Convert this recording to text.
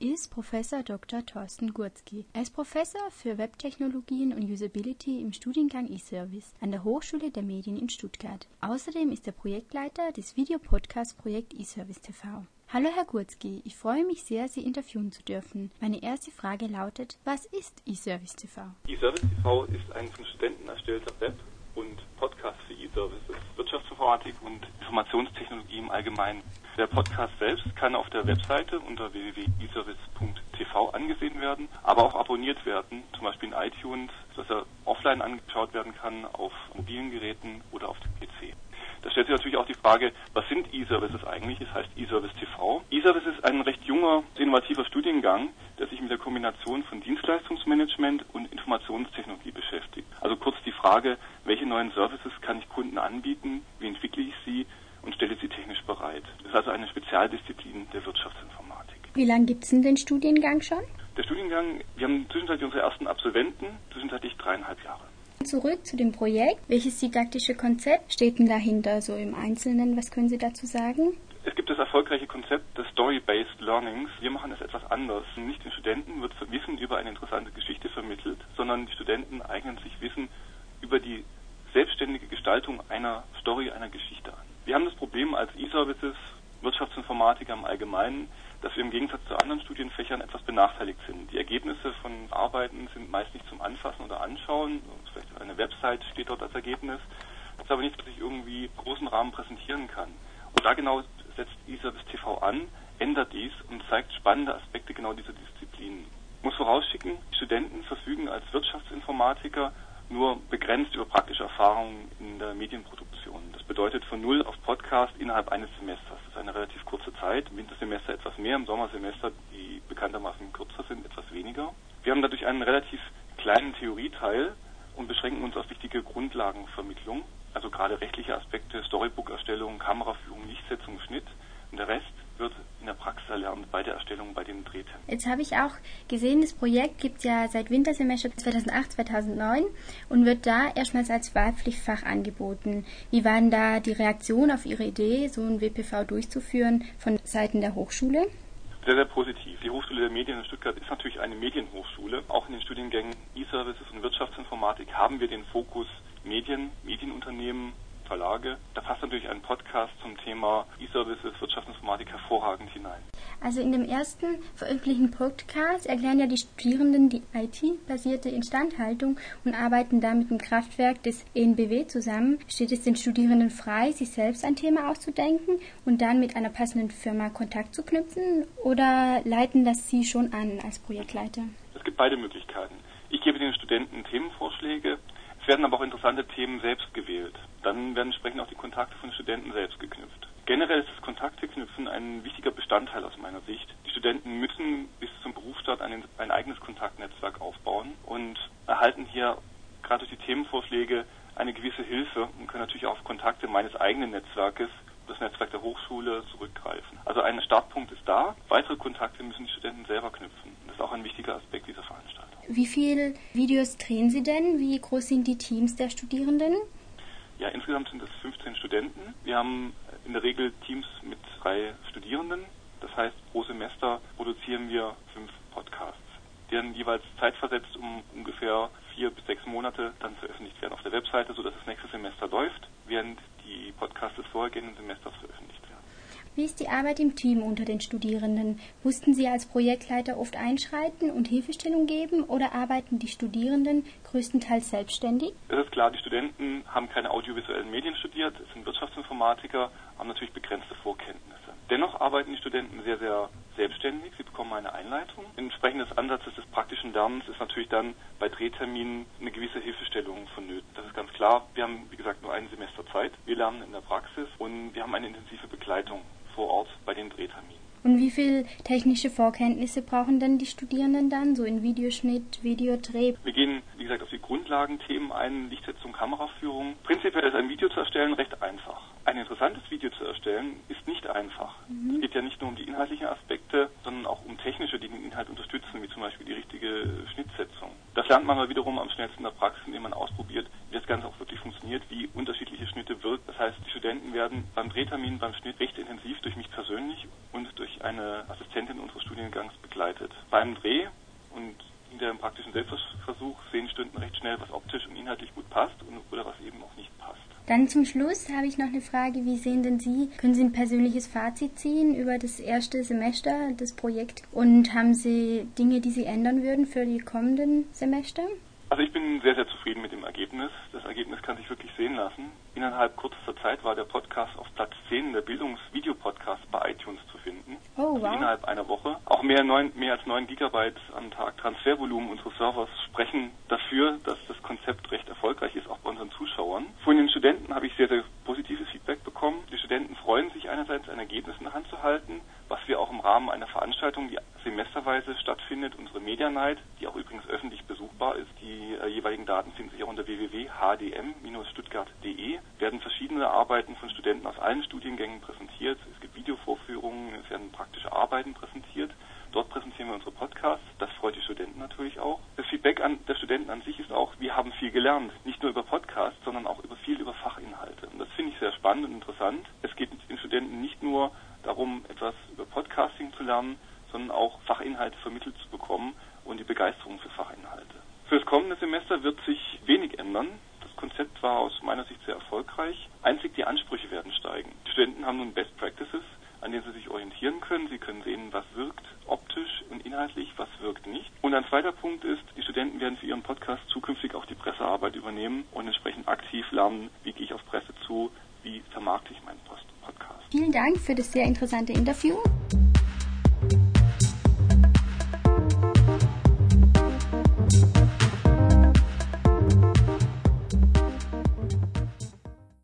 Ist Professor Dr. Thorsten Gurzki. Er ist Professor für Webtechnologien und Usability im Studiengang eService an der Hochschule der Medien in Stuttgart. Außerdem ist er Projektleiter des Videopodcast-Projekt eService TV. Hallo Herr Gurzki, ich freue mich sehr, Sie interviewen zu dürfen. Meine erste Frage lautet, was ist eService TV? eService TV ist ein von Studenten erstellter Web- und Podcast für eServices, Wirtschaftsinformatik und Informationstechnologie im Allgemeinen. Der Podcast selbst kann auf der Webseite unter www.eservice.tv angesehen werden, aber auch abonniert werden, zum Beispiel in iTunes, dass er offline angeschaut werden kann, auf mobilen Geräten oder auf dem PC. Da stellt sich natürlich auch die Frage, was sind E-Services eigentlich? Es heißt E-Service TV. E-Service ist ein recht junger, innovativer Studiengang, der sich mit der Kombination von Dienstleistungsmanagement und Informationstechnologie beschäftigt. Also kurz die Frage, welche neuen Services kann ich Kunden anbieten, wie entwickle ich sie technisch bereit. Das ist also eine Spezialdisziplin der Wirtschaftsinformatik. Wie lange gibt es denn den Studiengang schon? Der Studiengang, wir haben zwischenzeitlich unsere ersten Absolventen, zwischenzeitlich dreieinhalb Jahre. Zurück zu dem Projekt. Welches didaktische Konzept steht denn dahinter, so im Einzelnen? Was können Sie dazu sagen? Es gibt das erfolgreiche Konzept des Story-Based Learnings. Wir machen es etwas anders. Nicht den Studenten wird Wissen über eine interessante Geschichte vermittelt, sondern die Studenten eignen sich Wissen über die selbstständige Gestaltung einer Story, einer Geschichte an. Wir haben das Problem als E-Services, Wirtschaftsinformatiker im Allgemeinen, dass wir im Gegensatz zu anderen Studienfächern etwas benachteiligt sind. Die Ergebnisse von Arbeiten nicht zum Anfassen oder Anschauen. Vielleicht eine Website steht dort als Ergebnis. Das ist aber nichts, was ich irgendwie großen Rahmen präsentieren kann. Und da genau setzt eService TV an, ändert dies und zeigt spannende Aspekte genau dieser Disziplinen. Ich muss vorausschicken, Studenten verfügen als Wirtschaftsinformatiker nur begrenzt über praktische Erfahrungen in der Medienproduktion. Das bedeutet von null auf Podcast innerhalb eines Semesters. Das ist eine relativ kurze Zeit. Im Wintersemester etwas mehr, im Sommersemester, die bekanntermaßen kürzer sind, etwas weniger. Wir haben dadurch einen relativ Theorieteil und beschränken uns auf wichtige Grundlagenvermittlung, also gerade rechtliche Aspekte, Storybook-Erstellung, Kameraführung, Lichtsetzung, Schnitt. Und der Rest wird in der Praxis erlernt bei der Erstellung, bei den Drehterminen. Jetzt habe ich auch gesehen, das Projekt gibt es ja seit Wintersemester 2008, 2009 und wird da erstmals als Wahlpflichtfach angeboten. Wie war denn da die Reaktion auf Ihre Idee, so ein WPV durchzuführen von Seiten der Hochschule? Sehr, sehr positiv. Die Hochschule der Medien in Stuttgart ist natürlich eine Medienhochschule. Auch in den Studiengängen E-Services und Wirtschaftsinformatik haben wir den Fokus Medien, Medienunternehmen, Verlage. Da passt natürlich ein Podcast zum Thema E-Services, Wirtschaftsinformatik hervorragend hinein. Also in dem ersten veröffentlichten Podcast erklären ja die Studierenden die IT-basierte Instandhaltung und arbeiten da mit dem Kraftwerk des ENBW zusammen. Steht es den Studierenden frei, sich selbst ein Thema auszudenken und dann mit einer passenden Firma Kontakt zu knüpfen oder leiten das Sie schon an als Projektleiter? Es gibt beide Möglichkeiten. Ich gebe den Studenten Themenvorschläge. Es werden aber auch interessante Themen selbst gewählt. Dann werden entsprechend auch die Kontakte von Studenten selbst geknüpft. Generell ist das Kontakteknüpfen ein wichtiger Bestandteil aus meiner Sicht. Die Studenten müssen bis zum Berufsstart ein, ein eigenes Kontaktnetzwerk aufbauen und erhalten hier gerade durch die Themenvorschläge eine gewisse Hilfe und können natürlich auch auf Kontakte meines eigenen Netzwerkes das Netzwerk der Hochschule zurückgreifen. Also ein Startpunkt ist da. Weitere Kontakte müssen die Studenten selber knüpfen. Das ist auch ein wichtiger Aspekt dieser Veranstaltung. Wie viele Videos drehen Sie denn? Wie groß sind die Teams der Studierenden? Insgesamt sind es 15 Studenten. Wir haben in der Regel Teams mit drei Studierenden. Das heißt, pro Semester produzieren wir fünf Podcasts. Dann jeweils zeitversetzt um ungefähr vier bis sechs Monate dann veröffentlicht werden auf der Webseite, sodass das nächste Semester läuft, während die Podcasts des vorhergehenden Semesters veröffentlicht werden. Wie ist die Arbeit im Team unter den Studierenden? Mussten Sie als Projektleiter oft einschreiten und Hilfestellung geben oder arbeiten die Studierenden größtenteils selbstständig? Es ist klar, die Studenten haben keine audiovisuellen Medien studiert, sind Wirtschaftsinformatiker, haben natürlich begrenzte Vorkenntnisse. Dennoch arbeiten die Studenten sehr, sehr selbstständig. Sie bekommen eine Einleitung. Entsprechend des Ansatzes des praktischen Lernens ist natürlich dann bei Drehterminen eine gewisse Hilfestellung vonnöten. Das ist ganz klar. Wir haben, wie gesagt, nur ein Semester Zeit. Wir lernen in der Praxis und wir haben eine intensive Begleitung vor Ort bei den Drehterminen. Und wie viel technische Vorkenntnisse brauchen denn die Studierenden dann, so in Videoschnitt, Videodreh? Wir gehen, wie gesagt, auf die Grundlagenthemen ein, Lichtsetzung, Kameraführung. Prinzipiell ist ein Video zu erstellen recht einfach. Ein interessantes Video zu erstellen ist nicht einfach. Mhm. Es geht ja nicht nur um die inhaltlichen Aspekte, sondern auch um technische, die den Inhalt unterstützen, wie zum Beispiel die richtige Schnittsetzung. Das lernt man mal wiederum am schnellsten in der Praxis, indem man ausprobiert, das Ganze auch wirklich funktioniert, wie unterschiedliche Schnitte wirken. Das heißt, die Studenten werden beim Drehtermin, beim Schnitt recht intensiv durch mich persönlich und durch eine Assistentin unseres Studiengangs Und in der praktischen Selbstversuch sehen Studenten recht schnell, was optisch und inhaltlich gut passt und, oder was eben auch nicht passt. Dann zum Schluss habe ich noch eine Frage. Wie sehen denn Sie, können Sie ein persönliches Fazit ziehen über das erste Semester des Projekts und haben Sie Dinge, die Sie ändern würden für die kommenden Semester? Also ich bin sehr, sehr zufrieden mit dem Ergebnis. Das Ergebnis kann sich wirklich sehen lassen. Innerhalb kürzester Zeit war der Podcast auf Platz 10 der Bildungsvideopodcast bei iTunes zu finden. Oh, wow. Also innerhalb einer Woche. Auch mehr, neun, mehr als 9 Gigabyte am Tag Transfervolumen unseres Servers sprechen dafür, dass das Konzept recht erfolgreich ist, auch bei unseren Zuschauern. Von den Studenten habe ich sehr, sehr positives Feedback bekommen. Die Studenten freuen sich einerseits, ein Ergebnis in der Hand zu halten, was wir auch im Rahmen einer Veranstaltung, die semesterweise stattfindet, unsere Media Night, die auch übrigens öffentlich besuchbar ist. Die äh, jeweiligen Daten finden sich auch unter www.hdm-stuttgart.de. Werden verschiedene Arbeiten von Studenten aus allen Studiengängen präsentiert. Es gibt Videovorführungen, es werden praktische Arbeiten präsentiert. Dort präsentieren wir unsere Podcasts. Das freut die Studenten natürlich auch. Das Feedback an der Studenten an sich ist auch, wir haben viel gelernt. Nicht nur über Podcasts, sondern auch über viel über Fachinhalte. Und das finde ich sehr spannend und interessant. Es geht den Studenten nicht nur darum, etwas über Podcasting zu lernen, sondern auch Fachinhalte vermittelt zu bekommen und die Begeisterung für Fachinhalte. Für das kommende Semester wird sich wenig ändern. Das Konzept war aus meiner Sicht sehr erfolgreich. Einzig die Ansprüche werden steigen. Die Studenten haben nun Best Practices, an denen sie sich orientieren können. Sie können sehen, was wirkt inhaltlich, was wirkt nicht. Und ein zweiter Punkt ist, die Studenten werden für ihren Podcast zukünftig auch die Pressearbeit übernehmen und entsprechend aktiv lernen, wie gehe ich auf Presse zu, wie vermarkte ich meinen Podcast. Vielen Dank für das sehr interessante Interview.